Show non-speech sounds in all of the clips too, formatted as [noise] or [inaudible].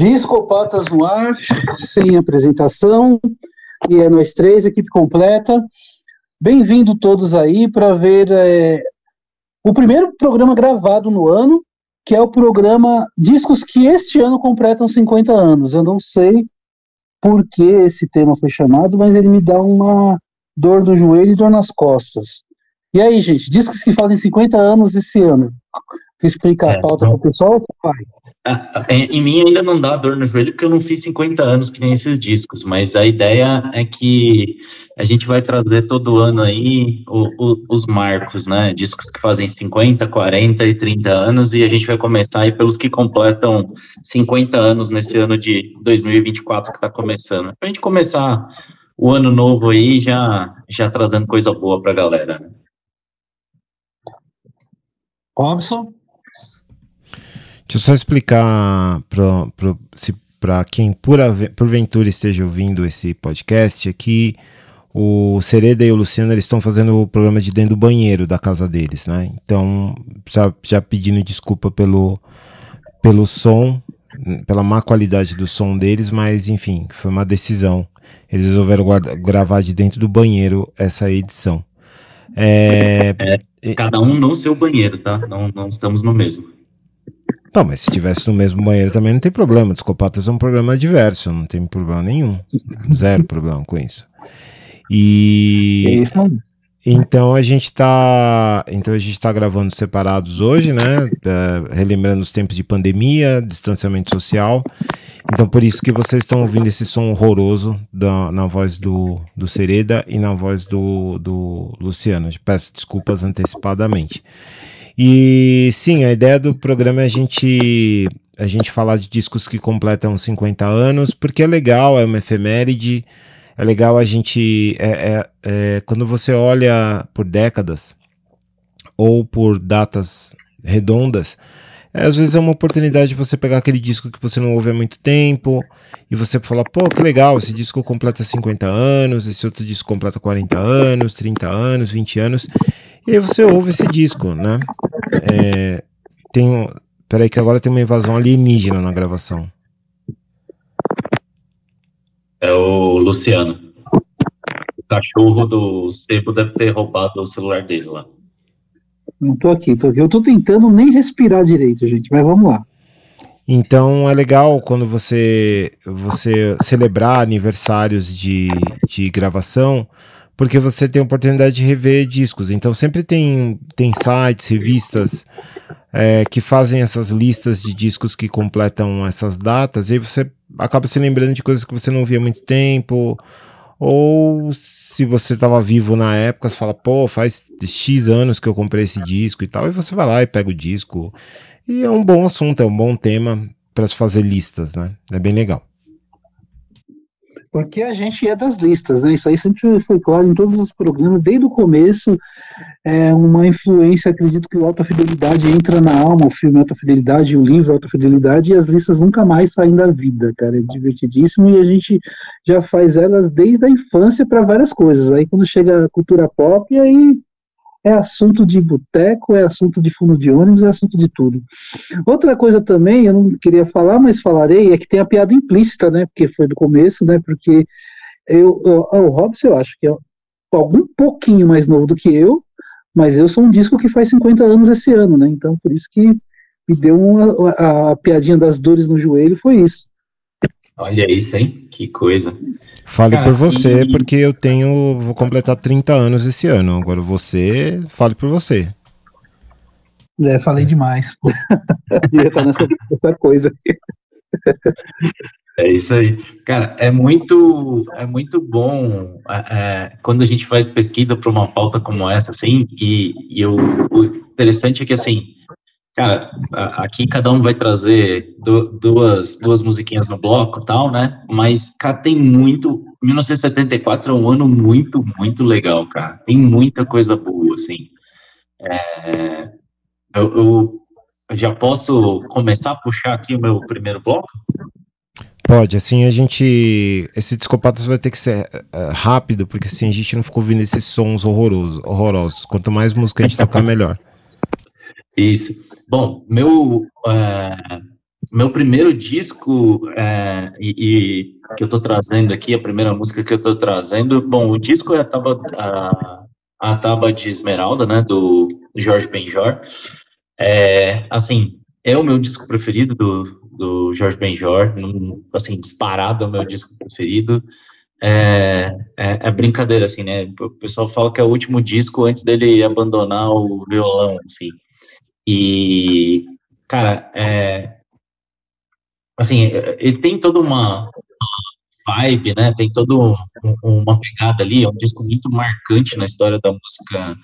Discopatas no ar, sem apresentação, e é nós três, equipe completa. Bem-vindo todos aí para ver é, o primeiro programa gravado no ano, que é o programa Discos que este ano completam 50 anos. Eu não sei por que esse tema foi chamado, mas ele me dá uma dor no joelho e dor nas costas. E aí, gente, discos que fazem 50 anos esse ano. Explica a é, pauta para o pessoal? Vai. [laughs] Em mim ainda não dá dor no joelho porque eu não fiz 50 anos que nem esses discos, mas a ideia é que a gente vai trazer todo ano aí o, o, os marcos, né? Discos que fazem 50, 40 e 30 anos e a gente vai começar aí pelos que completam 50 anos nesse ano de 2024 que está começando. Para a gente começar o ano novo aí já, já trazendo coisa boa para a galera. Né? Robson? Deixa eu só explicar para quem por, porventura esteja ouvindo esse podcast aqui. O Sereda e o Luciano estão fazendo o programa de dentro do banheiro da casa deles, né? Então, já, já pedindo desculpa pelo, pelo som, pela má qualidade do som deles, mas enfim, foi uma decisão. Eles resolveram guarda, gravar de dentro do banheiro essa edição. É, é, cada um no seu banheiro, tá? Não, não estamos no mesmo. Não, mas se estivesse no mesmo banheiro também não tem problema. Descopatas é um programa diverso, não tem problema nenhum. Zero problema com isso. E. É isso Então a gente tá. Então a gente tá gravando separados hoje, né? Relembrando os tempos de pandemia, distanciamento social. Então por isso que vocês estão ouvindo esse som horroroso da, na voz do, do Sereda e na voz do, do Luciano. Eu peço desculpas antecipadamente. E sim, a ideia do programa é a gente, a gente falar de discos que completam 50 anos, porque é legal, é uma efeméride, é legal a gente. É, é, é, quando você olha por décadas ou por datas redondas, é, às vezes é uma oportunidade de você pegar aquele disco que você não ouve há muito tempo e você falar, pô, que legal, esse disco completa 50 anos, esse outro disco completa 40 anos, 30 anos, 20 anos. E aí você ouve esse disco, né? É, tem um, peraí que agora tem uma invasão alienígena na gravação. É o Luciano. O cachorro do Sebo deve ter roubado o celular dele lá. Não tô aqui, tô aqui. Eu tô tentando nem respirar direito, gente, mas vamos lá. Então é legal quando você você celebrar aniversários de, de gravação, porque você tem a oportunidade de rever discos. Então sempre tem, tem sites, revistas é, que fazem essas listas de discos que completam essas datas, e aí você acaba se lembrando de coisas que você não via há muito tempo, ou se você estava vivo na época, você fala, pô, faz X anos que eu comprei esse disco e tal, e você vai lá e pega o disco. E é um bom assunto, é um bom tema para se fazer listas, né? É bem legal porque a gente é das listas, né? Isso aí sempre foi claro em todos os programas, desde o começo, é uma influência, acredito que o Alta Fidelidade entra na alma, o filme Alta Fidelidade, o livro Alta Fidelidade, e as listas nunca mais saem da vida, cara, é divertidíssimo, e a gente já faz elas desde a infância para várias coisas, aí quando chega a cultura pop, aí é assunto de boteco, é assunto de fundo de ônibus, é assunto de tudo. Outra coisa também, eu não queria falar, mas falarei, é que tem a piada implícita, né? Porque foi do começo, né? Porque eu, eu, o Robson, eu acho que é algum pouquinho mais novo do que eu, mas eu sou um disco que faz 50 anos esse ano, né? Então, por isso que me deu uma, a, a piadinha das dores no joelho, foi isso. Olha isso, hein? Que coisa. Fale Cara, por você, e... porque eu tenho. Vou completar 30 anos esse ano. Agora você, fale por você. É, falei demais. [laughs] Devia estar nessa, nessa coisa. É isso aí. Cara, é muito, é muito bom é, é quando a gente faz pesquisa para uma pauta como essa, assim, e, e eu, o interessante é que, assim, Cara, aqui cada um vai trazer duas, duas musiquinhas no bloco tal, né? Mas, cara, tem muito. 1974 é um ano muito, muito legal, cara. Tem muita coisa boa, assim. É, eu, eu, já posso começar a puxar aqui o meu primeiro bloco? Pode, assim a gente. Esse Discopatas vai ter que ser uh, rápido, porque assim a gente não ficou ouvindo esses sons horrorosos. horrorosos. Quanto mais música a gente tocar, melhor. Isso. Bom, meu, é, meu primeiro disco é, e, e, que eu estou trazendo aqui, a primeira música que eu estou trazendo, bom, o disco é a Taba, a, a Taba de Esmeralda, né, do Jorge Benjor. É, assim, é o meu disco preferido do, do Jorge Benjor, assim, disparado é o meu disco preferido. É, é, é, brincadeira, assim, né? O pessoal fala que é o último disco antes dele abandonar o violão, assim. E, cara, é, assim, ele tem toda uma vibe, né? Tem toda uma pegada ali, é um disco muito marcante na história da música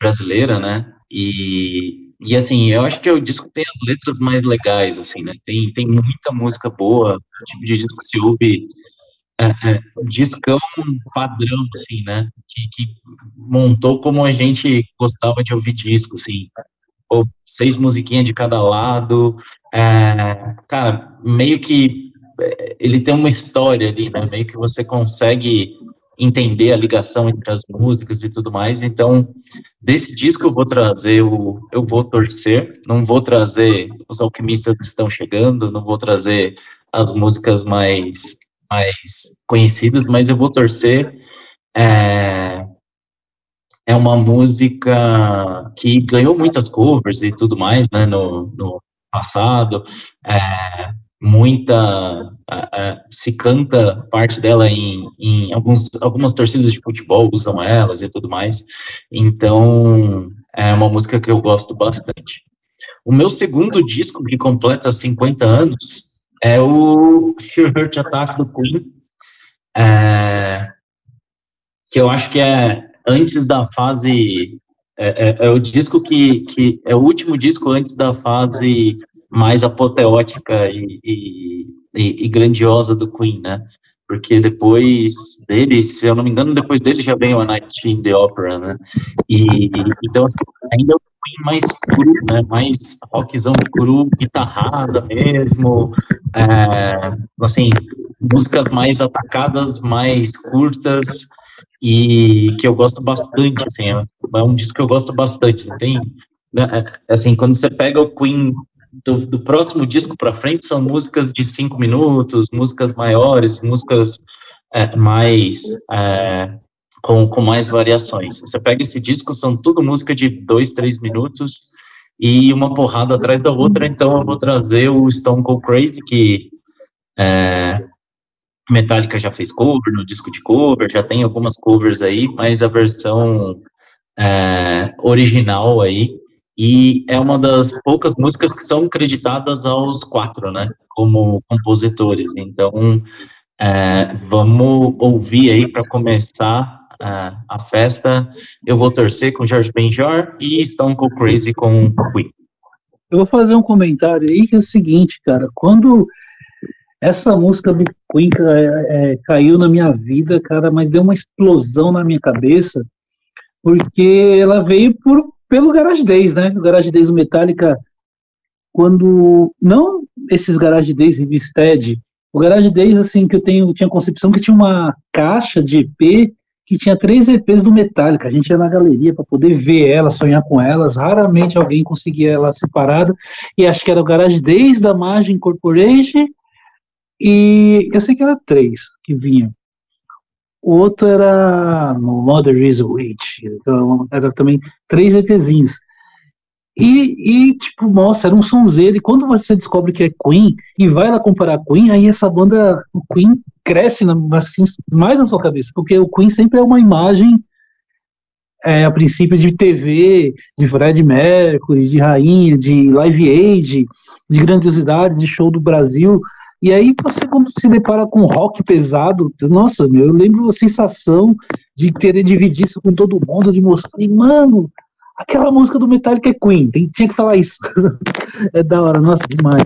brasileira, né? E, e assim, eu acho que o disco tem as letras mais legais, assim, né? Tem, tem muita música boa, tipo de disco se ouve é, é, discão padrão, assim, né? Que, que, montou como a gente gostava de ouvir disco, assim. Ou seis musiquinhas de cada lado. É, cara, meio que é, ele tem uma história ali, né? Meio que você consegue entender a ligação entre as músicas e tudo mais. Então, desse disco eu vou trazer o Eu Vou Torcer, não vou trazer Os Alquimistas Estão Chegando, não vou trazer as músicas mais mais conhecidas, mas eu vou torcer. É, é uma música que ganhou muitas covers e tudo mais, né, no, no passado. É, muita é, se canta parte dela em, em alguns, algumas torcidas de futebol usam elas e tudo mais. Então é uma música que eu gosto bastante. O meu segundo disco que completa 50 anos é o Hurt Attack do Queen, é, que eu acho que é antes da fase. É, é, é, o disco que, que. É o último disco antes da fase mais apoteótica e, e, e, e grandiosa do Queen, né? Porque depois dele, se eu não me engano, depois dele já vem o A Night in the Opera, né? E, então, assim, ainda mais cru, né? Mais rockzão cru, guitarrada mesmo, é, assim, músicas mais atacadas, mais curtas e que eu gosto bastante, assim, é, é um disco que eu gosto bastante. Tem, né, é, assim, quando você pega o Queen do, do próximo disco para frente, são músicas de cinco minutos, músicas maiores, músicas é, mais é, com, com mais variações. Você pega esse disco, são tudo música de dois, três minutos e uma porrada atrás da outra, então eu vou trazer o Stone Cold Crazy, que é, Metallica já fez cover no disco de cover, já tem algumas covers aí, mas a versão é, original aí, e é uma das poucas músicas que são creditadas aos quatro, né, como compositores, então é, vamos ouvir aí para começar a, a festa, eu vou torcer com George Benjor e Stone Cold Crazy com Queen. Eu vou fazer um comentário aí que é o seguinte, cara, quando essa música do Queen é, é, caiu na minha vida, cara, mas deu uma explosão na minha cabeça, porque ela veio por, pelo Garage Days, né? O Garage Days do Metallica, quando não esses Garage Days Revisited, o Garage Days assim que eu tenho tinha concepção que tinha uma caixa de EP que tinha três EPs do Metallica. A gente ia na galeria para poder ver elas, sonhar com elas. Raramente alguém conseguia ela separada. E acho que era o Garage Days da Margin Corporation. E eu sei que era três que vinham. O outro era Mother is a Witch. Então, era também três EPzinhos. E, e, tipo, nossa, era um sonzeiro. E quando você descobre que é Queen e vai lá comparar Queen, aí essa banda, o Queen, cresce assim, mais na sua cabeça. Porque o Queen sempre é uma imagem, é, a princípio, de TV, de Fred Mercury, de rainha, de Live Aid, de grandiosidade, de show do Brasil. E aí você, quando se depara com rock pesado, nossa, meu, eu lembro a sensação de querer dividir isso com todo mundo, de mostrar, e, mano, aquela música do Metallica é Queen, tem, tinha que falar isso. [laughs] é da hora, nossa, demais.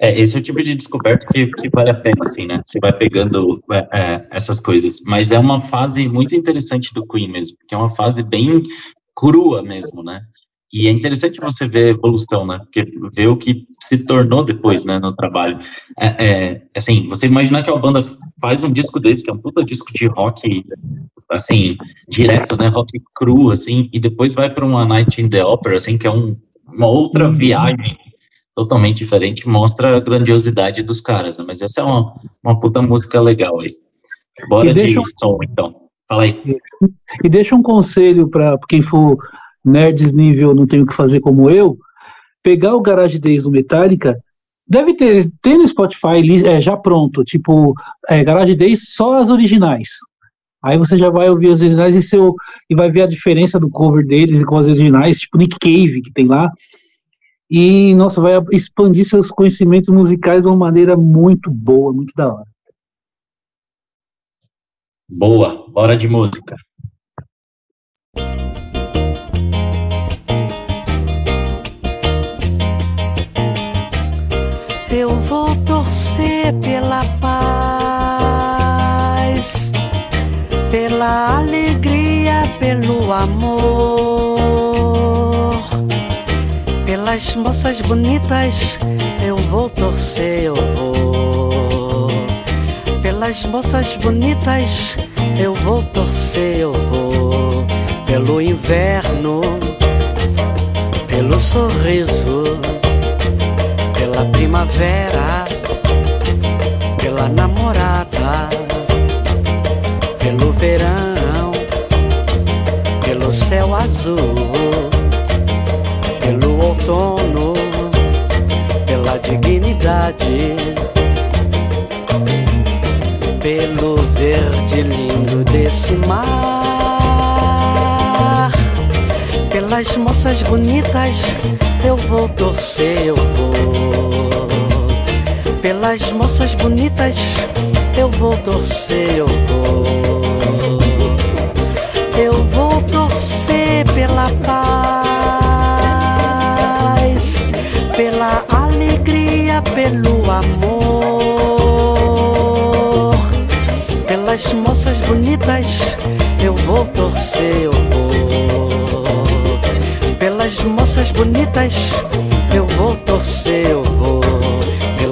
É, esse é o tipo de descoberta que, que vale a pena, assim, né? Você vai pegando é, é, essas coisas. Mas é uma fase muito interessante do Queen mesmo, porque é uma fase bem crua mesmo, né? E é interessante você ver a evolução, né? Porque ver o que se tornou depois, né, no trabalho. É, é, assim, você imaginar que a banda faz um disco desse, que é um puta disco de rock, assim, direto, né, rock cru, assim, e depois vai para uma Night in the Opera, assim, que é um, uma outra uhum. viagem totalmente diferente, mostra a grandiosidade dos caras, né? Mas essa é uma, uma puta música legal aí. Bora de um... som, então. Fala aí. E deixa um conselho para quem for nerds nível não tem o que fazer como eu, pegar o Garage Days do Metallica, deve ter, tem no Spotify é, já pronto, tipo, é, Garage Days só as originais. Aí você já vai ouvir as originais e, seu, e vai ver a diferença do cover deles e com as originais, tipo Nick Cave, que tem lá. E, nossa, vai expandir seus conhecimentos musicais de uma maneira muito boa, muito da hora. Boa, bora de música. Torcer pela paz, pela alegria, pelo amor, pelas moças bonitas. Eu vou torcer, eu vou. Pelas moças bonitas, eu vou torcer, eu vou. Pelo inverno, pelo sorriso pela primavera, pela namorada, pelo verão, pelo céu azul, pelo outono, pela dignidade, pelo verde lindo desse mar, pelas moças bonitas eu vou torcer, eu vou. Pelas moças bonitas, eu vou torcer, eu vou. Eu vou torcer pela paz, pela alegria, pelo amor. Pelas moças bonitas, eu vou torcer, eu vou pelas moças bonitas, eu vou torcer, eu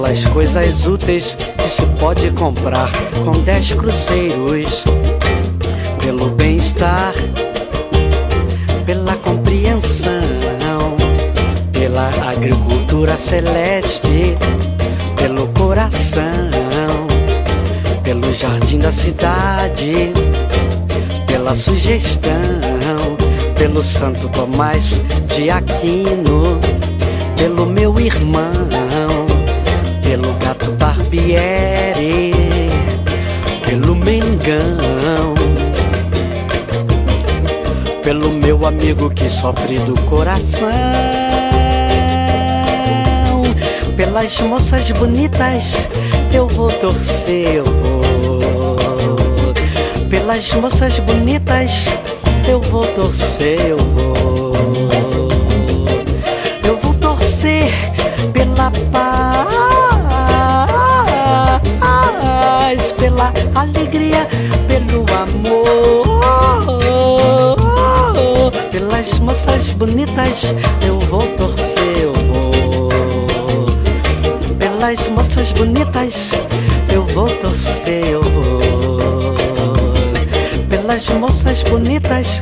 vou. Pelas coisas úteis que se pode comprar com dez cruzeiros. Pelo bem-estar, pela compreensão, pela agricultura celeste, pelo coração, pelo jardim da cidade, pela sugestão pelo Santo Tomás de Aquino, pelo meu irmão, Barbieri, pelo Mengão, pelo meu amigo que sofre do coração, pelas moças bonitas eu vou torcer, eu vou. Pelas moças bonitas eu vou torcer, eu vou. Amor. Pelas moças bonitas, eu vou torcer, eu vou. Pelas moças bonitas, eu vou torcer, eu vou pelas moças bonitas,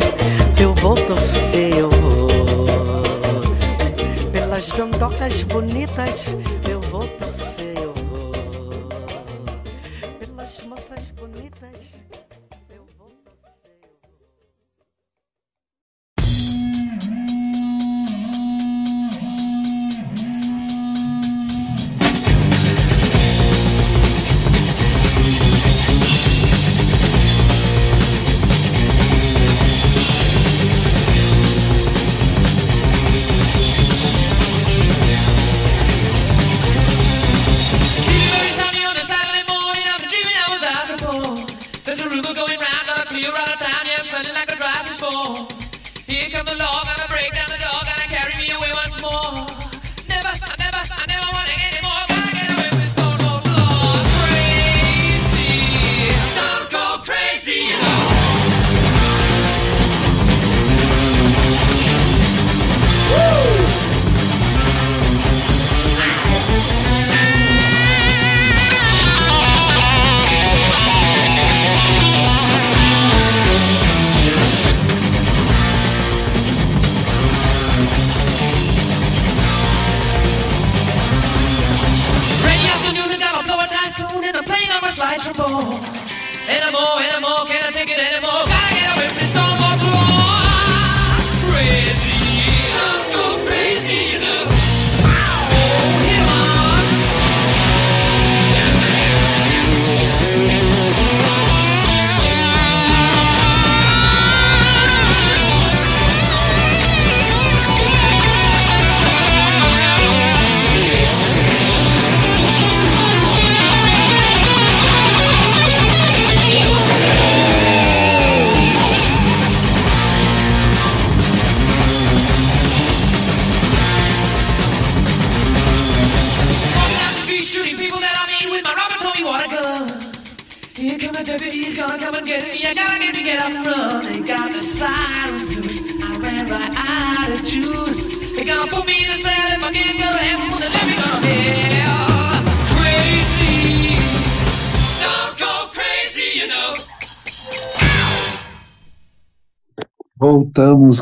eu vou torcer, eu vou. Pelas dandocas bonitas,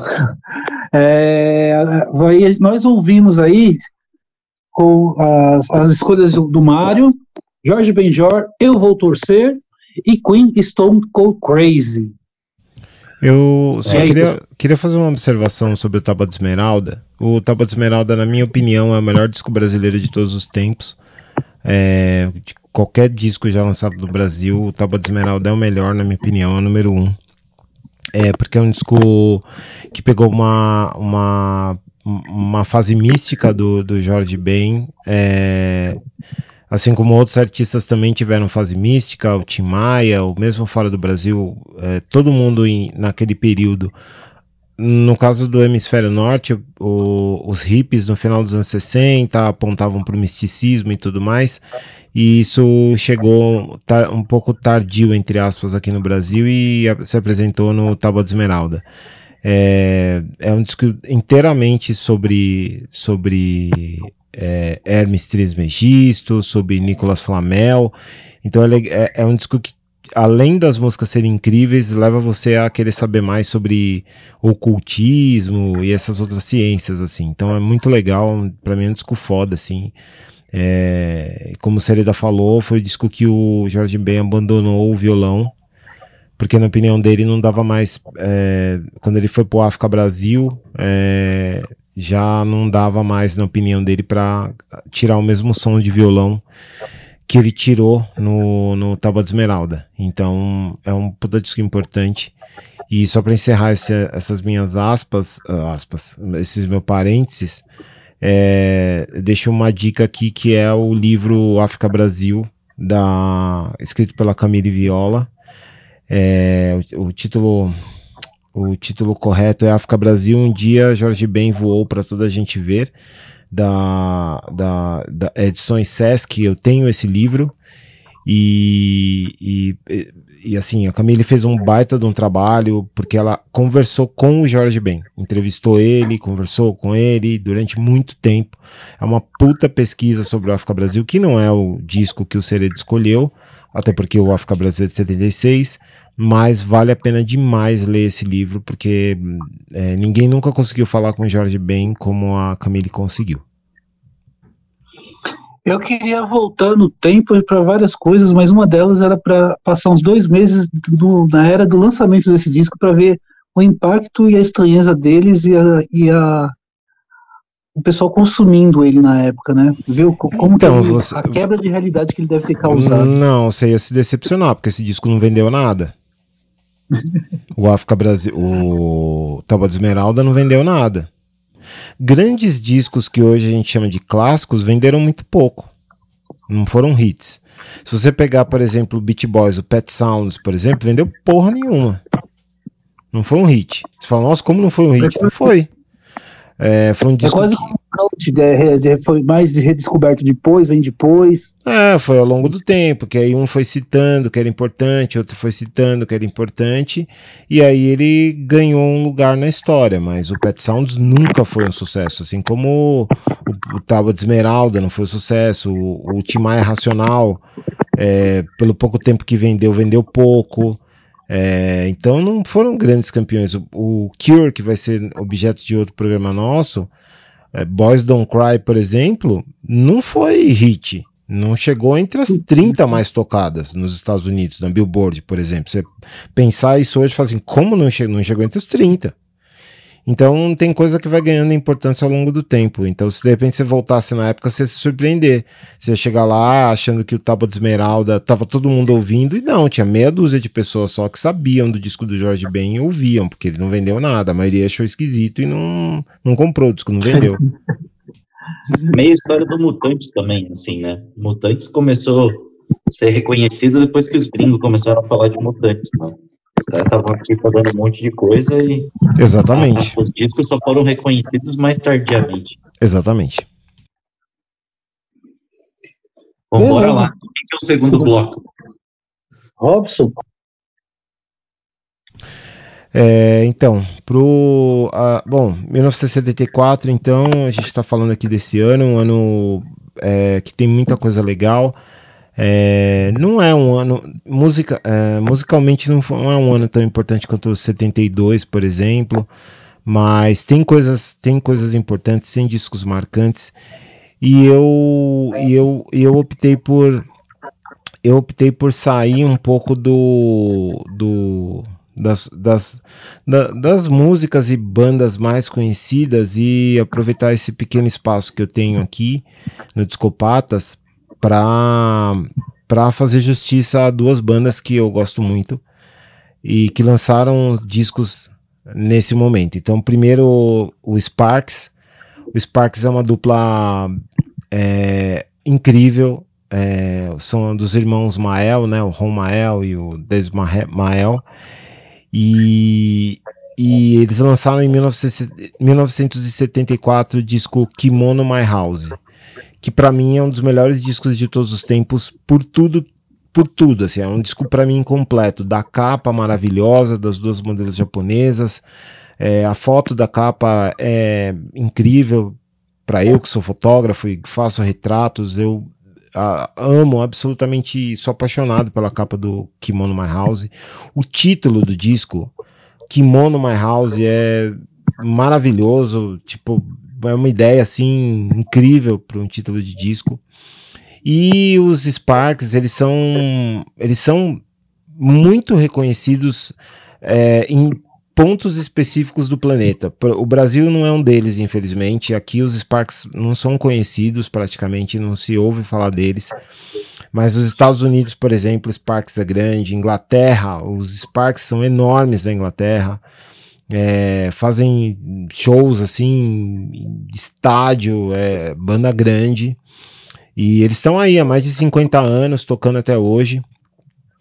[laughs] É, nós ouvimos aí com as, as escolhas do, do Mário, Jorge Benjor, Eu Vou Torcer e Queen Stone Cold Crazy. Eu só é, queria, queria fazer uma observação sobre o Tábua de Esmeralda. O Tábua de Esmeralda, na minha opinião, é o melhor disco brasileiro de todos os tempos. É, de qualquer disco já lançado no Brasil, o Tábua de Esmeralda é o melhor, na minha opinião, é o número um. É, porque é um disco que pegou uma, uma, uma fase mística do, do Jorge Ben. É, Assim como outros artistas também tiveram fase mística, o Tim Maia, o mesmo fora do Brasil, é, todo mundo em, naquele período. No caso do Hemisfério Norte, o, os hippies no final dos anos 60 apontavam para o misticismo e tudo mais, e isso chegou um pouco tardio, entre aspas, aqui no Brasil e se apresentou no Tábua de Esmeralda. É, é um disco inteiramente sobre, sobre é, Hermes Trismegisto, sobre Nicolas Flamel. Então é, é, é, um disco que, além das músicas serem incríveis, leva você a querer saber mais sobre ocultismo e essas outras ciências, assim. Então é muito legal, para mim é um disco foda, assim. É, como o Sereda falou, foi o disco que o Jorge Ben abandonou o violão, porque na opinião dele não dava mais. É, quando ele foi pro África Brasil, é, já não dava mais, na opinião dele, para tirar o mesmo som de violão que ele tirou no, no Tábua de Esmeralda. Então é um puta disco importante. E só para encerrar esse, essas minhas aspas, uh, aspas, esses meus parênteses, é, deixo uma dica aqui que é o livro África Brasil, da, escrito pela Camille Viola. É, o, o título o título correto é África Brasil. Um dia Jorge Ben voou para toda a gente ver. Da, da, da Edições Sesc, eu tenho esse livro. E, e, e, assim, a Camille fez um baita de um trabalho, porque ela conversou com o Jorge Ben, entrevistou ele, conversou com ele durante muito tempo. É uma puta pesquisa sobre o África Brasil, que não é o disco que o Seredo escolheu, até porque o África Brasil é de 76, mas vale a pena demais ler esse livro, porque é, ninguém nunca conseguiu falar com Jorge Ben como a Camille conseguiu. Eu queria voltar no tempo para várias coisas, mas uma delas era para passar uns dois meses do, na era do lançamento desse disco para ver o impacto e a estranheza deles e a, e a o pessoal consumindo ele na época, né? Viu como então, ele, você... a quebra de realidade que ele deve ter causado. Não, você ia se decepcionar, porque esse disco não vendeu nada. [laughs] o África Brasil, o Tábua de Esmeralda não vendeu nada. Grandes discos que hoje a gente chama de clássicos venderam muito pouco. Não foram hits. Se você pegar, por exemplo, o Beat Boys, o Pet Sounds, por exemplo, vendeu porra nenhuma. Não foi um hit. Você fala, nossa, como não foi um hit? Não foi. É, foi um é disco. É quase que... É, foi mais redescoberto depois, vem depois. É, foi ao longo do tempo, que aí um foi citando que era importante, outro foi citando que era importante, e aí ele ganhou um lugar na história, mas o Pet Sounds nunca foi um sucesso, assim como o, o Tábua de Esmeralda não foi um sucesso, o, o Timaya Racional, é, pelo pouco tempo que vendeu, vendeu pouco. É, então não foram grandes campeões. O, o, Cure, que vai ser objeto de outro programa nosso, é, Boys Don't Cry, por exemplo, não foi hit. Não chegou entre as 30 mais tocadas nos Estados Unidos, na Billboard, por exemplo. Você pensar isso hoje, fala assim, como não chegou, não chegou entre os 30? Então tem coisa que vai ganhando importância ao longo do tempo. Então, se de repente você voltasse na época, você ia se surpreender. Você ia chegar lá achando que o Tábua de Esmeralda tava todo mundo ouvindo, e não, tinha meia dúzia de pessoas só que sabiam do disco do Jorge Ben e ouviam, porque ele não vendeu nada. A maioria achou esquisito e não, não comprou o disco, não vendeu. [laughs] Meio história do Mutantes também, assim, né? Mutantes começou a ser reconhecido depois que os gringos começaram a falar de Mutantes, né? Estavam aqui fazendo um monte de coisa e. Exatamente. Os discos só foram reconhecidos mais tardiamente. Exatamente. Bom, bora lá. O que é o segundo bloco? Robson. É, então, pro. Uh, bom, 1974, então, a gente está falando aqui desse ano, um ano é, que tem muita coisa legal. É, não é um ano. Musica, é, musicalmente não, não é um ano tão importante quanto o 72, por exemplo. Mas tem coisas, tem coisas importantes, tem discos marcantes. E eu, e eu, eu optei por. Eu optei por sair um pouco do. do das, das, da, das músicas e bandas mais conhecidas e aproveitar esse pequeno espaço que eu tenho aqui no Discopatas para fazer justiça a duas bandas que eu gosto muito e que lançaram discos nesse momento. Então, primeiro o Sparks. O Sparks é uma dupla é, incrível. É, são dos irmãos Mael, né? O Ron Mael e o Des Mael. E, e eles lançaram em 1974 o disco Kimono My House que para mim é um dos melhores discos de todos os tempos por tudo por tudo, assim, é um disco para mim completo, da capa maravilhosa das duas modelos japonesas, é, a foto da capa é incrível para eu que sou fotógrafo e faço retratos, eu a, amo absolutamente, sou apaixonado pela capa do Kimono My House. O título do disco, Kimono My House, é maravilhoso, tipo é uma ideia assim incrível para um título de disco. E os Sparks, eles são eles são muito reconhecidos é, em pontos específicos do planeta. O Brasil não é um deles, infelizmente. Aqui os Sparks não são conhecidos praticamente, não se ouve falar deles. Mas os Estados Unidos, por exemplo, Sparks é grande. Inglaterra, os Sparks são enormes na Inglaterra é, fazem shows assim, estádio, é, banda grande. E eles estão aí há mais de 50 anos, tocando até hoje.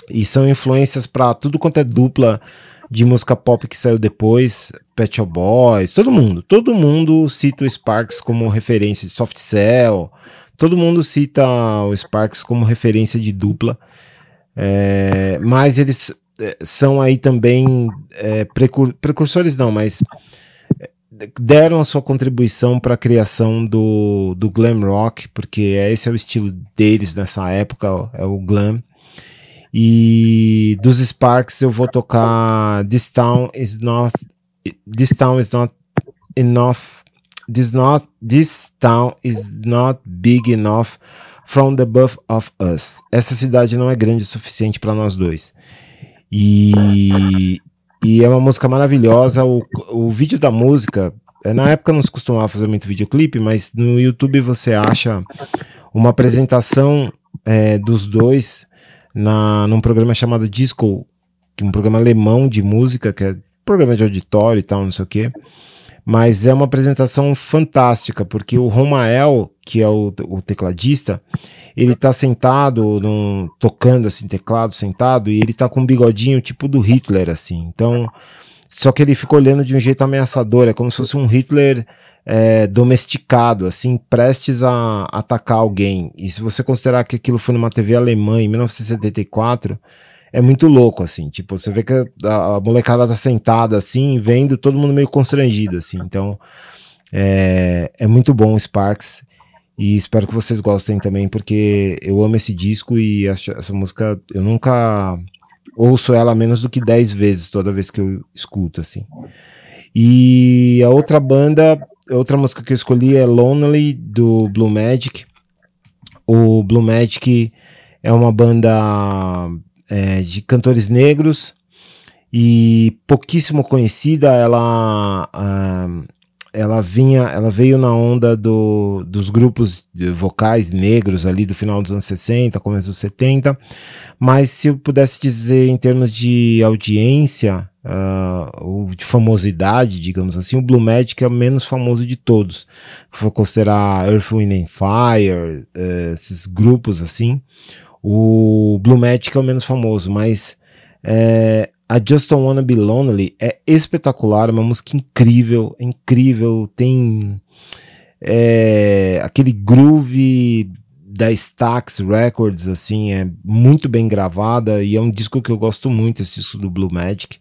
E são influências para tudo quanto é dupla de música pop que saiu depois, Pet Shop Boys, todo mundo. Todo mundo cita o Sparks como referência de Soft Cell. Todo mundo cita o Sparks como referência de dupla. É, mas eles são aí também é, precur precursores, não, mas é, deram a sua contribuição para a criação do, do glam rock, porque esse é o estilo deles nessa época, é o glam. E dos Sparks eu vou tocar This Town is not This Town is not enough This not This town is not big enough from the both of us. Essa cidade não é grande o suficiente para nós dois. E, e é uma música maravilhosa. O, o vídeo da música, é, na época não se costumava fazer muito videoclipe, mas no YouTube você acha uma apresentação é, dos dois na, num programa chamado Disco, que é um programa alemão de música, que é programa de auditório e tal, não sei o quê. Mas é uma apresentação fantástica, porque o Romael, que é o, o tecladista, ele tá sentado, num, tocando assim, teclado, sentado, e ele tá com um bigodinho tipo do Hitler, assim. Então, só que ele fica olhando de um jeito ameaçador, é como se fosse um Hitler é, domesticado, assim, prestes a atacar alguém. E se você considerar que aquilo foi numa TV alemã em 1974 é muito louco, assim. Tipo, você vê que a, a, molecada tá sentada, assim, vendo todo mundo meio constrangido, assim. Então, é, é muito bom Sparks. E espero que vocês gostem também, porque eu amo esse disco e essa, essa música eu nunca ouço ela menos do que 10 vezes toda vez que eu escuto, assim. E a outra banda, outra música que eu escolhi é Lonely, do Blue Magic. O Blue Magic é uma banda é, de cantores negros e pouquíssimo conhecida. Ela, ela vinha, ela veio na onda do, dos grupos vocais negros ali do final dos anos 60, começo dos 70. Mas se eu pudesse dizer em termos de audiência uh, ou de famosidade, digamos assim, o Blue Magic é o menos famoso de todos. For considerar Earth, Wind and Fire, uh, esses grupos assim. O Blue Magic é o menos famoso, mas é, a Just Don't Wanna Be Lonely é espetacular, é uma música incrível, incrível, tem é, aquele groove da Stax Records, assim, é muito bem gravada e é um disco que eu gosto muito, esse disco do Blue Magic.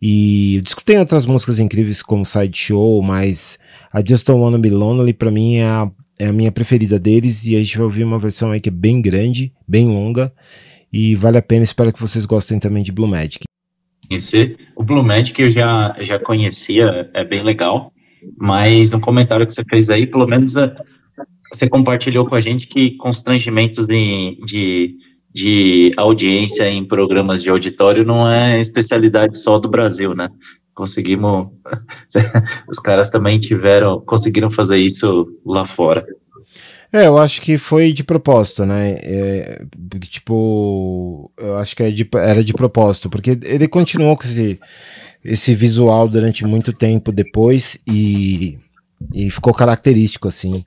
E o disco tem outras músicas incríveis como Sideshow, mas a Just Don't Wanna Be Lonely pra mim é a, é a minha preferida deles e a gente vai ouvir uma versão aí que é bem grande, bem longa e vale a pena, espero que vocês gostem também de Blue Magic. Esse, o Blue Magic eu já, já conhecia, é bem legal, mas um comentário que você fez aí, pelo menos é, você compartilhou com a gente que constrangimentos de, de, de audiência em programas de auditório não é especialidade só do Brasil, né? Conseguimos, [laughs] os caras também tiveram, conseguiram fazer isso lá fora. É, eu acho que foi de propósito, né? É, tipo, eu acho que é de, era de propósito, porque ele continuou com esse, esse visual durante muito tempo depois e, e ficou característico, assim.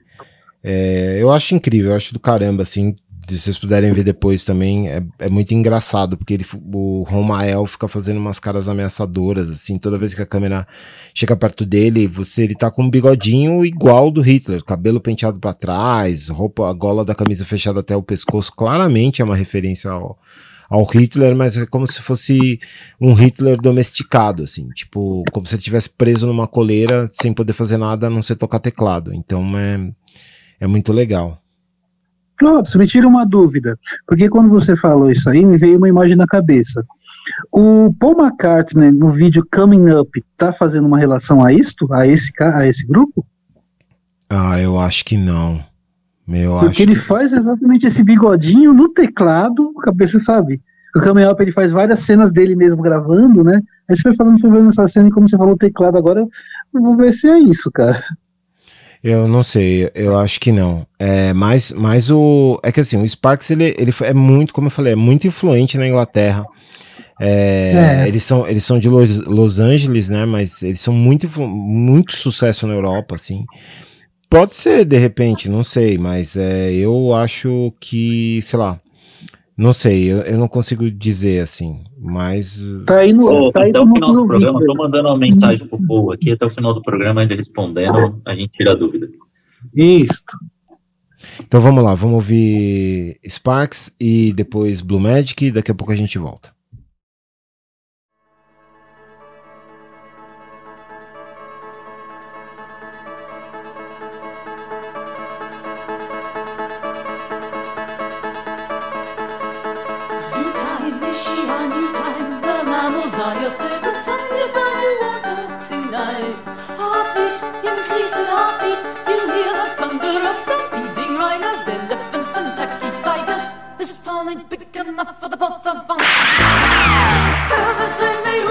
É, eu acho incrível, eu acho do caramba, assim, se vocês puderem ver depois também, é, é muito engraçado, porque ele, o Romael fica fazendo umas caras ameaçadoras, assim, toda vez que a câmera chega perto dele, você ele tá com um bigodinho igual do Hitler, cabelo penteado para trás, roupa, a gola da camisa fechada até o pescoço, claramente é uma referência ao, ao Hitler, mas é como se fosse um Hitler domesticado, assim, tipo, como se ele estivesse preso numa coleira sem poder fazer nada a não ser tocar teclado. Então é, é muito legal. Clóvis, me tira uma dúvida, porque quando você falou isso aí, me veio uma imagem na cabeça. O Paul McCartney, no vídeo Coming Up, tá fazendo uma relação a isto, a esse, a esse grupo? Ah, eu acho que não. Eu Porque ele que... faz exatamente esse bigodinho no teclado, cabeça sabe? O Coming Up ele faz várias cenas dele mesmo gravando, né? Aí você foi falando sobre essa cena e como você falou teclado agora, eu vou ver se é isso, cara. Eu não sei, eu acho que não. É, mas, mas o. É que assim, o Sparks ele, ele é muito, como eu falei, é muito influente na Inglaterra. É, é. Eles, são, eles são de Los, Los Angeles, né? Mas eles são muito, muito sucesso na Europa, assim. Pode ser, de repente, não sei, mas é, eu acho que, sei lá, não sei, eu, eu, não consigo dizer assim, mas. Tá aí no, oh, tá até o final do programa, tô mandando uma mensagem pro povo aqui, até o final do programa, ele respondendo, a gente tira a dúvida. Isso. Então vamos lá, vamos ouvir Sparks e depois Blue Magic, daqui a pouco a gente volta. Enough for the both of us. Heaven me who's gonna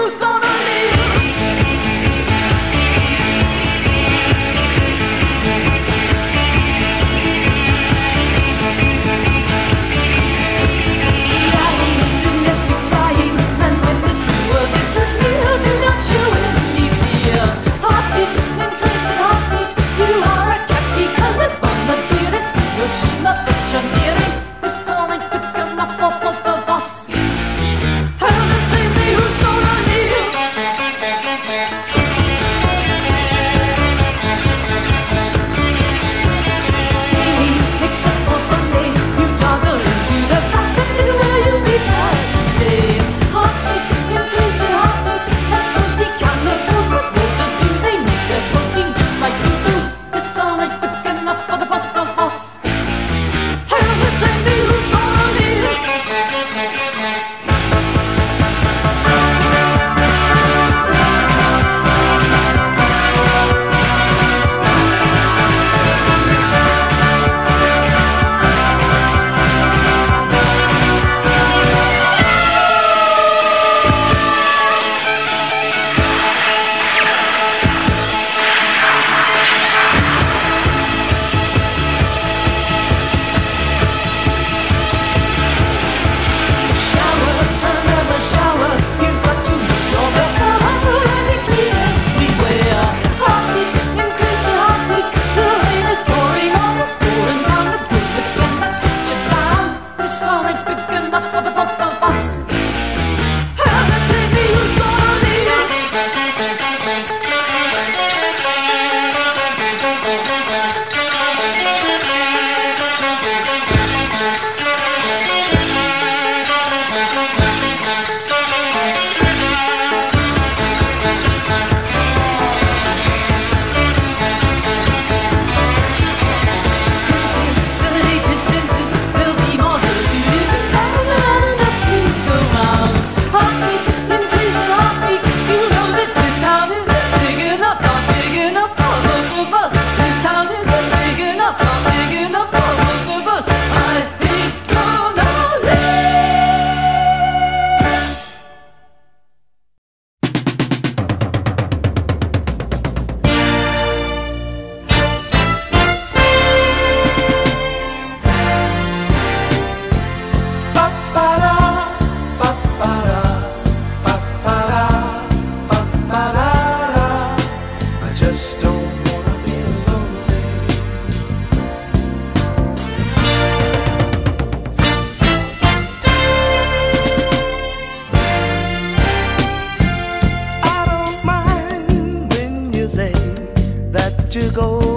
I would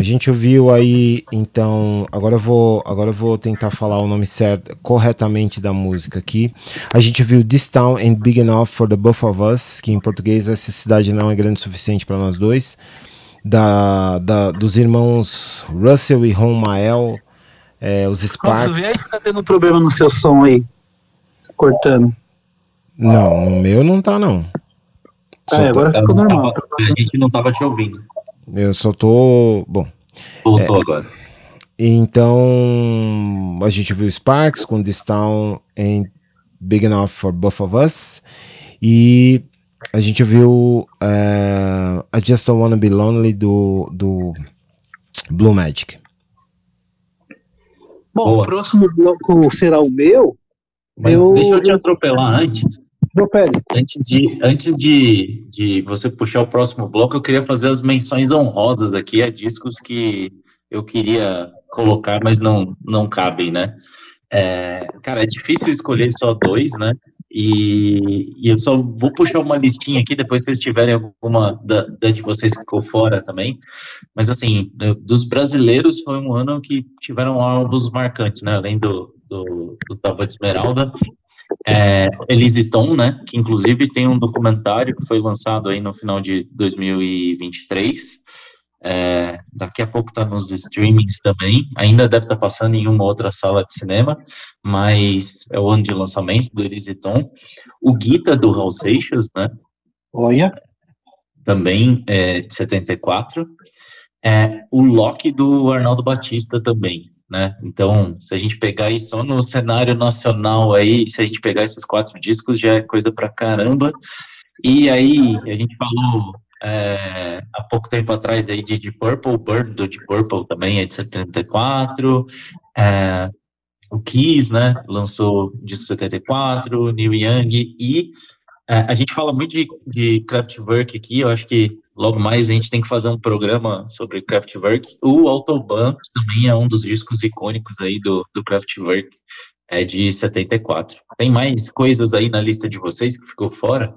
a gente ouviu aí, então, agora eu vou, agora eu vou tentar falar o nome certo, corretamente da música aqui. A gente ouviu This Town ain't Big Enough for the Both of Us, que em português essa cidade não é grande o suficiente para nós dois, da, da, dos irmãos Russell e Ron Mael, é, os Sparks. Nossa, vê aí se tá tendo um problema no seu som aí, cortando. Não, no meu não tá não. Ah, é, agora ficou normal. A gente não tava te ouvindo. Eu só tô. Bom. Voltou É. agora. Então, a gente viu Sparks com This Town ain't Big Enough for Both of Us. E a gente viu eh, I Just Don't Wanna Be Lonely do, do Blue Magic. Bom, Boa. o próximo bloco será o meu. Mas Eu- deixa eu te atropelar antes. Antes de, antes de, de você puxar o próximo bloco, eu queria fazer as menções honrosas aqui a discos que eu queria colocar, mas não, não cabem, né? É, cara, é difícil escolher só dois, né? E, e eu só vou puxar uma listinha aqui, depois se vocês tiverem alguma da, da de vocês que ficou fora também. Mas assim, do- dos brasileiros foi um ano que tiveram álbuns marcantes, né? Além do, do, do de Esmeralda, é, Elise Tom, né, que inclusive tem um documentário que foi lançado aí no final de 2023. É, daqui a pouco está nos streamings também. Ainda deve estar passando em uma outra sala de cinema, mas é o ano de lançamento do Elise Tom. O Guita do Raul Seixas, né, Olha. também é de 74. É, o Loki do Arnaldo Batista também, né? Então, se a gente pegar aí só no cenário nacional aí, se a gente pegar esses quatro discos, já é coisa pra caramba. E aí, a gente falou é, há pouco tempo atrás aí de Deep Purple, Bird do Deep Purple também é de 74. É, o Kiss, né? Lançou disco 74, Neil Young e é, a gente fala muito de, de Kraftwerk aqui, eu acho que logo mais a gente tem que fazer um programa sobre Kraftwerk. O Autobahn também é um dos discos icônicos aí do, do Kraftwerk, é de 74. Tem mais coisas aí na lista de vocês que ficou fora?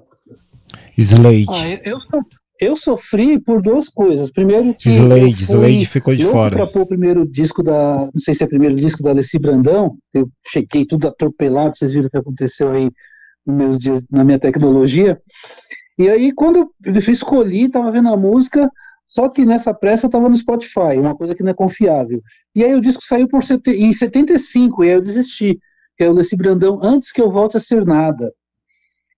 Slade. Ah, eu, eu, so- eu sofri por duas coisas. Primeiro que Slade, eu fui Slade ficou de fora. pôr o primeiro disco da, não sei se é o primeiro disco da Alessi Brandão, eu chequei tudo atropelado, vocês viram o que aconteceu aí nos meus dias, na minha tecnologia. E aí, quando eu escolhi, tava vendo a música, só que nessa pressa eu tava no Spotify, uma coisa que não é confiável. E aí o disco saiu por sete- em 75, e aí eu desisti, que é o Alessi Brandão, antes que eu volte a ser nada.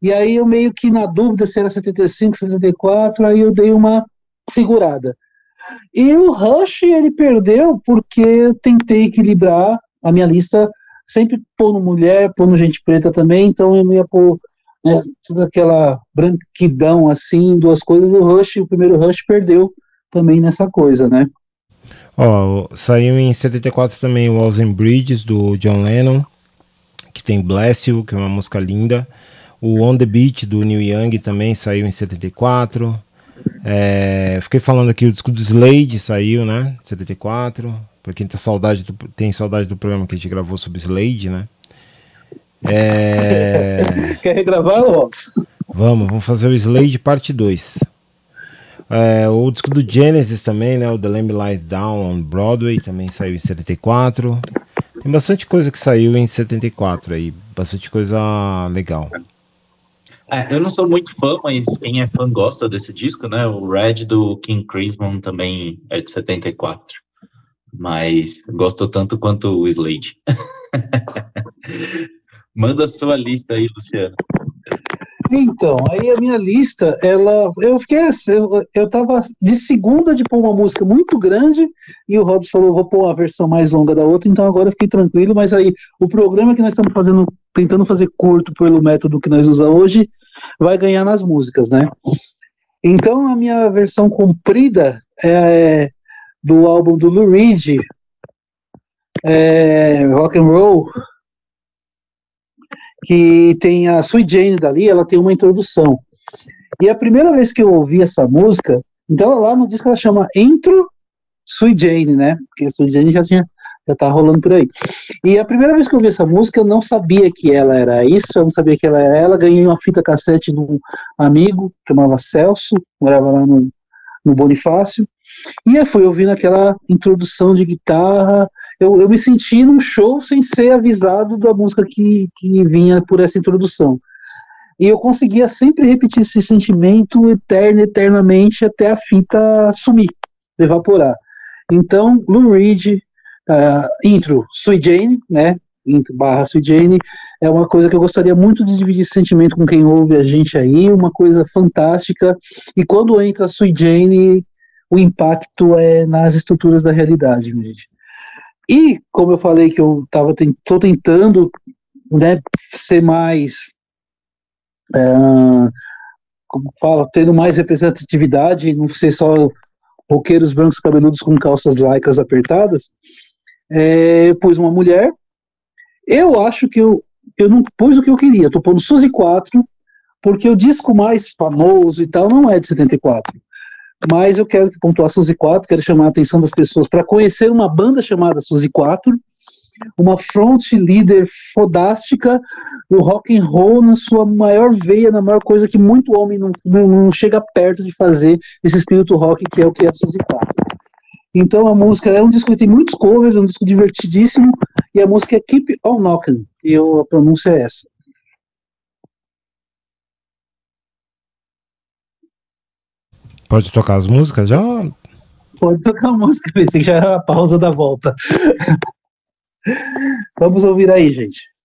E aí eu meio que na dúvida se era 75, 74, aí eu dei uma segurada. E o Rush ele perdeu porque eu tentei equilibrar a minha lista, sempre pondo mulher, pondo gente preta também, então eu ia pôr né, toda aquela branquidão assim, duas coisas. O Rush, o primeiro Rush perdeu também nessa coisa, né? Ó, saiu em 74 também o Walls and Bridges do John Lennon, que tem Bless You, que é uma música linda. O On the Beach do Neil Young também saiu em 74. É, fiquei falando aqui o disco do Slade saiu, né? 74. Pra quem tá saudade do, tem saudade do programa que a gente gravou sobre Slade, né? É... [laughs] Quer regravar? Vamos, vamos fazer o Slade parte 2. É, o disco do Genesis também, né? O The Lamb Lies Down on Broadway também saiu em 74. Tem bastante coisa que saiu em 74 aí, bastante coisa legal. É, eu não sou muito fã, mas quem é fã gosta desse disco, né? O Red do King Crimson também é de 74. Mas gosto tanto quanto o Slade. [laughs] Manda sua lista aí, Luciano. Então, aí a minha lista, ela, eu fiquei assim, eu, eu tava de segunda de pôr uma música muito grande e o Robson falou, vou pôr a versão mais longa da outra, então agora fiquei tranquilo, mas aí o programa que nós estamos fazendo, tentando fazer curto pelo método que nós usamos hoje, vai ganhar nas músicas, né? Então a minha versão comprida é do álbum do Lou Reed, é, Rock and Roll, que tem a Sweet Jane dali, ela tem uma introdução. E a primeira vez que eu ouvi essa música, então lá no disco ela chama Intro Sweet Jane, né? Porque a Sweet Jane já tinha já tá rolando por aí. E a primeira vez que eu ouvi essa música, eu não sabia que ela era isso, eu não sabia que ela era ela. Ganhei uma fita cassete de um amigo, que chamava Celso, morava lá no, no Bonifácio. E eu fui ouvindo aquela introdução de guitarra, eu, eu me senti num show sem ser avisado da música que, que vinha por essa introdução. E eu conseguia sempre repetir esse sentimento eterno, eternamente, até a fita sumir, evaporar. Então, Lou Reed, uh, intro, Sweet Jane, né, intro barra Sweet Jane, é uma coisa que eu gostaria muito de dividir esse sentimento com quem ouve a gente aí, uma coisa fantástica, e quando entra Sweet Jane, o impacto é nas estruturas da realidade, gente. E, como eu falei que eu estou tentando né, ser mais, é, como fala, tendo mais representatividade, não ser só roqueiros brancos cabeludos com calças laicas apertadas, é, eu pus uma mulher. Eu acho que eu, eu não pus o que eu queria, estou pondo Suzy 4, porque o disco mais famoso e tal não é de 74 mas eu quero que pontuar Suzy 4, quero chamar a atenção das pessoas para conhecer uma banda chamada Suzy 4, uma front leader fodástica do rock and roll na sua maior veia, na maior coisa que muito homem não, não, não chega perto de fazer, esse espírito rock que é o que é a Suzy 4. Então a música é um disco que tem muitos covers, é um disco divertidíssimo, e a música é Keep On Knockin', e a pronúncia é essa. Pode tocar as músicas já? Pode tocar a música, [laughs] pensei que já era a pausa da volta. Vamos ouvir aí, gente.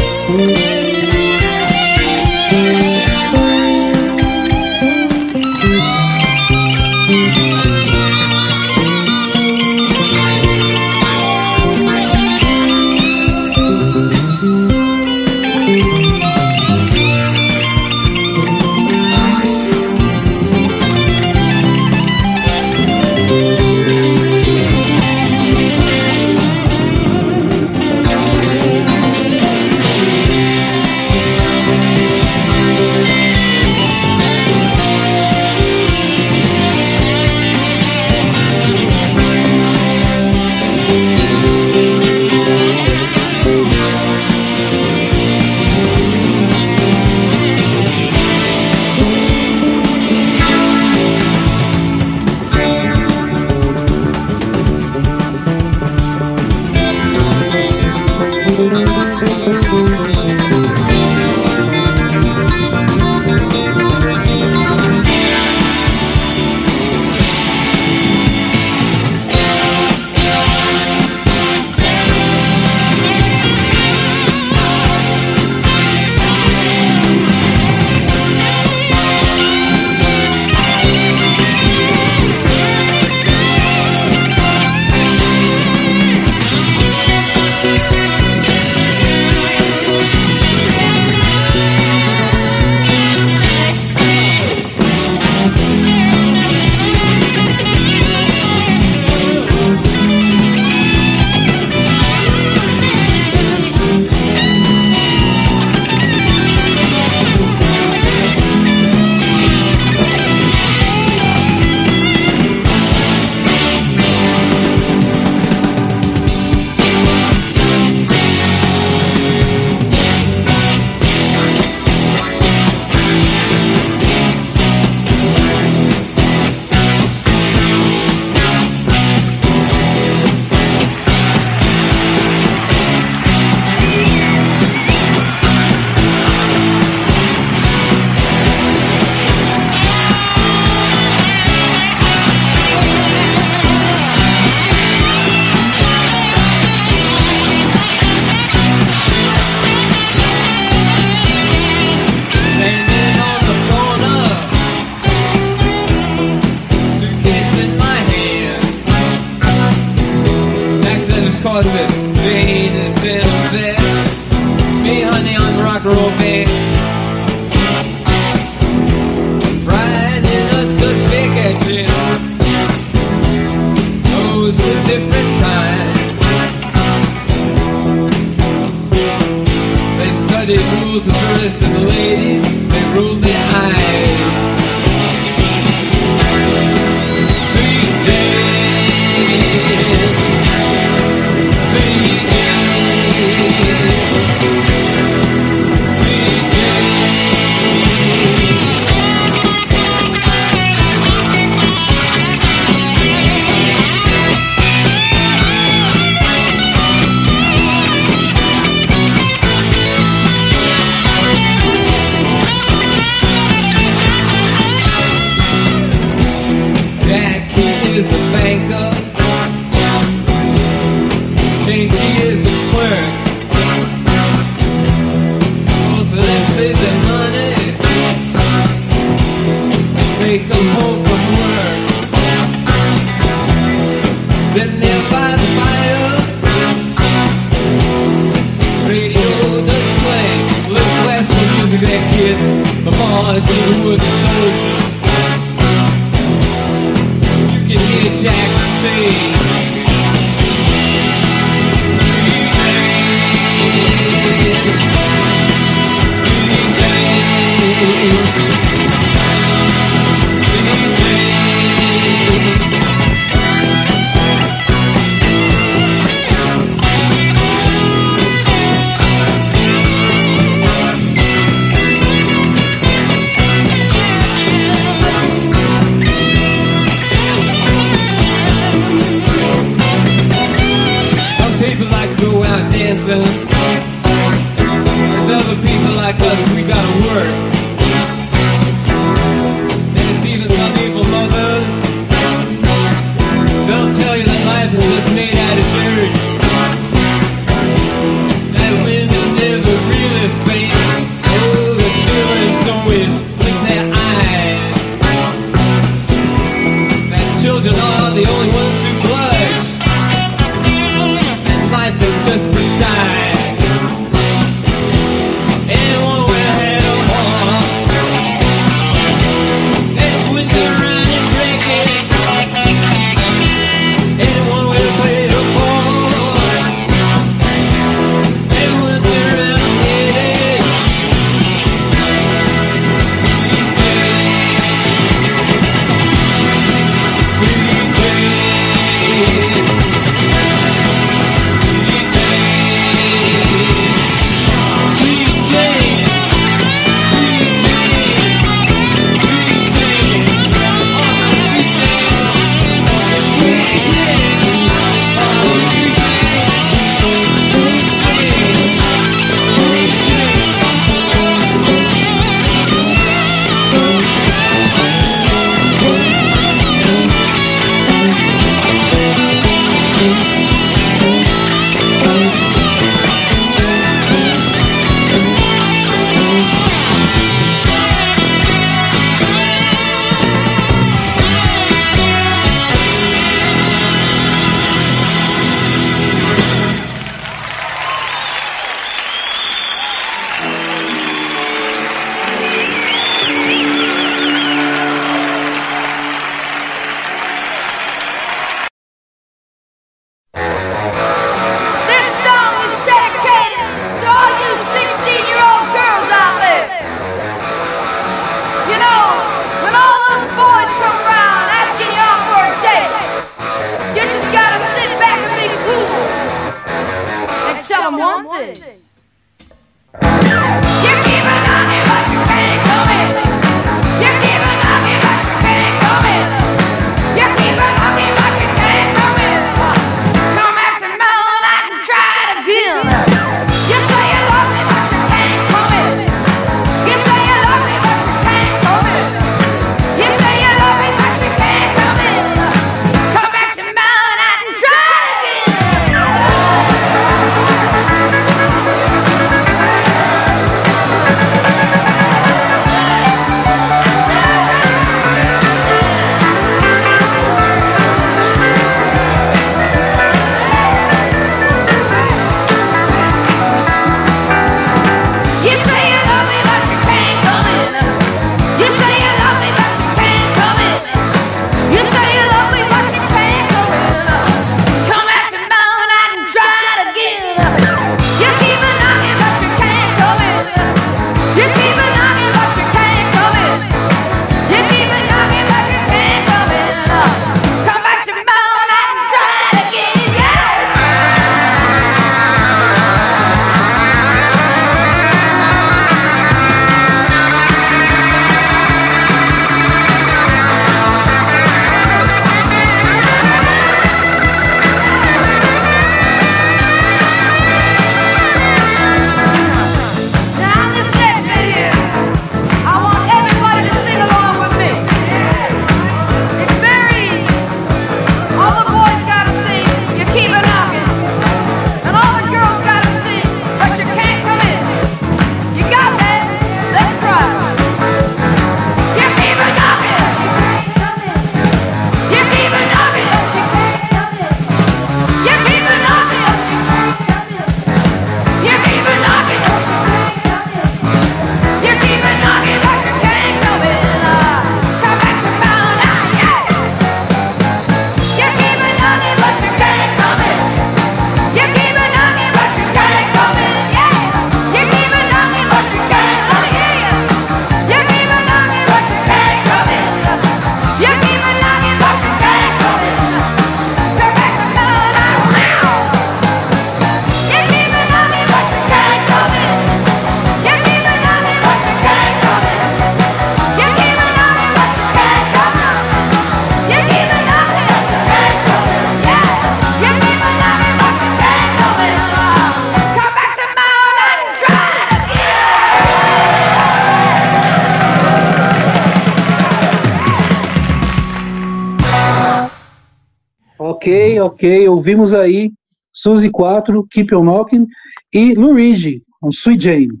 Ok, ok, ouvimos aí Suzy 4, Keep On Knocking e Luigi, um Sweet Jane.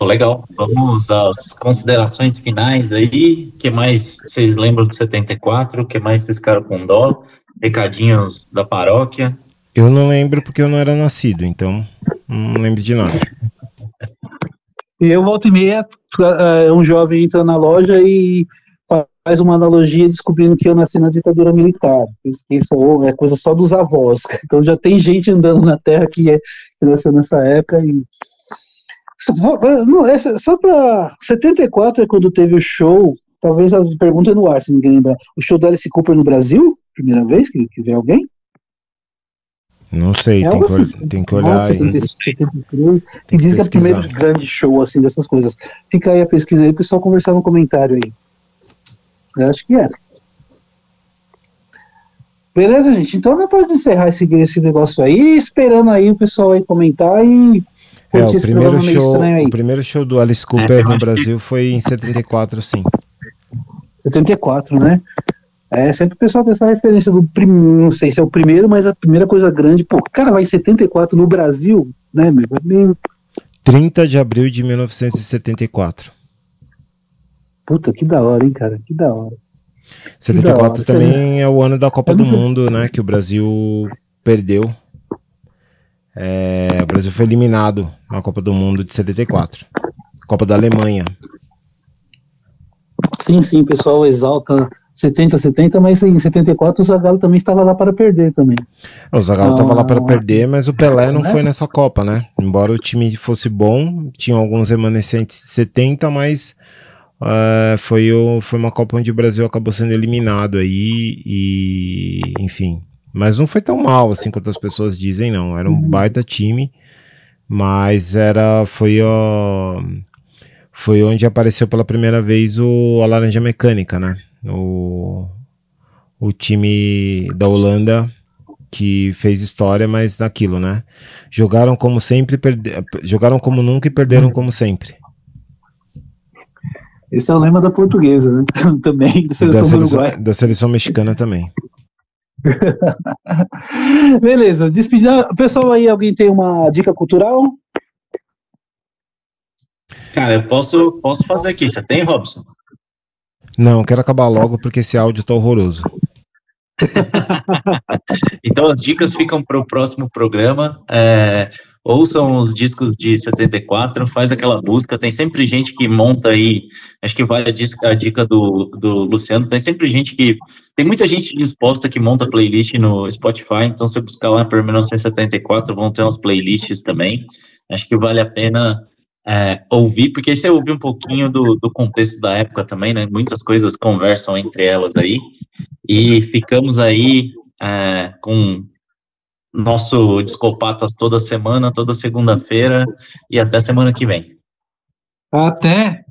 Legal. Vamos às considerações finais aí. O que mais vocês lembram de 74? O que mais vocês ficaram com dó? Recadinhos da paróquia? Eu não lembro porque eu não era nascido, então não lembro de nada. E eu volto e meia, é, um jovem entra na loja e faz uma analogia descobrindo que eu nasci na ditadura militar. Isso é coisa só dos avós. [laughs] Então já tem gente andando na Terra que, é, que nasceu nessa época e só para 74 é quando teve o show, talvez a pergunta é no ar, se ninguém lembra. O show do Alice Cooper no Brasil? Primeira vez que, que vê alguém? Não sei, é tem, que, assim, tem que olhar. 73, 73, que diz que é o primeiro grande show assim dessas coisas. Fica aí a pesquisa aí, o pessoal conversar no comentário aí. Eu acho que é. Beleza, gente? Então depois de encerrar esse, esse negócio aí, esperando aí o pessoal aí comentar e é, o primeiro, show, o primeiro show do Alice Cooper é, no Brasil que... foi em 74, sim. 74, né? É, sempre o pessoal tem essa referência do primeiro, não sei se é o primeiro, mas a primeira coisa grande, pô, cara, vai em 74 no Brasil, né, meu? É meio... 30 de abril de 1974. Puta, que da hora, hein, cara, que da hora. 74 da hora. também é o ano da Copa é do muito... Mundo, né, que o Brasil perdeu é, o Brasil foi eliminado na Copa do Mundo de 74. Copa da Alemanha. Sim, sim, o pessoal exalta 70, 70, mas em 74 o Zagallo também estava lá para perder também. O Zagallo estava lá para perder, mas o Pelé não é? foi nessa Copa, né? Embora o time fosse bom, tinha alguns remanescentes de 70, mas uh, foi, o, foi uma Copa onde o Brasil acabou sendo eliminado aí e, enfim, mas não foi tão mal assim quanto as pessoas dizem, não. Era um uhum. baita time, mas era foi ó, foi onde apareceu pela primeira vez o a Laranja Mecânica, né? O, o time da Holanda que fez história, mas naquilo, né? Jogaram como sempre, jogaram como nunca e perderam como sempre. Esse é o lema da portuguesa, né? [laughs] também, da seleção, da seleção, da seleção mexicana também. [laughs] Beleza, despedida. Pessoal aí, alguém tem uma dica cultural? Cara, eu posso, posso fazer aqui. Você tem, Robson? Não, quero acabar logo porque esse áudio tá horroroso. [laughs] então as dicas ficam para o próximo programa. É, ouçam os discos de 74, faz aquela busca. Tem sempre gente que monta aí. Acho que vale a dica, do, do Luciano. Tem sempre gente que. Tem muita gente disposta que monta playlist no Spotify. Então, se buscar lá por 1974, vão ter umas playlists também. Acho que vale a pena é, ouvir, porque aí você ouve um pouquinho do, do contexto da época também, né? Muitas coisas conversam entre elas aí. E ficamos aí é, com nosso Discopatas toda semana, toda segunda-feira e até semana que vem. Até!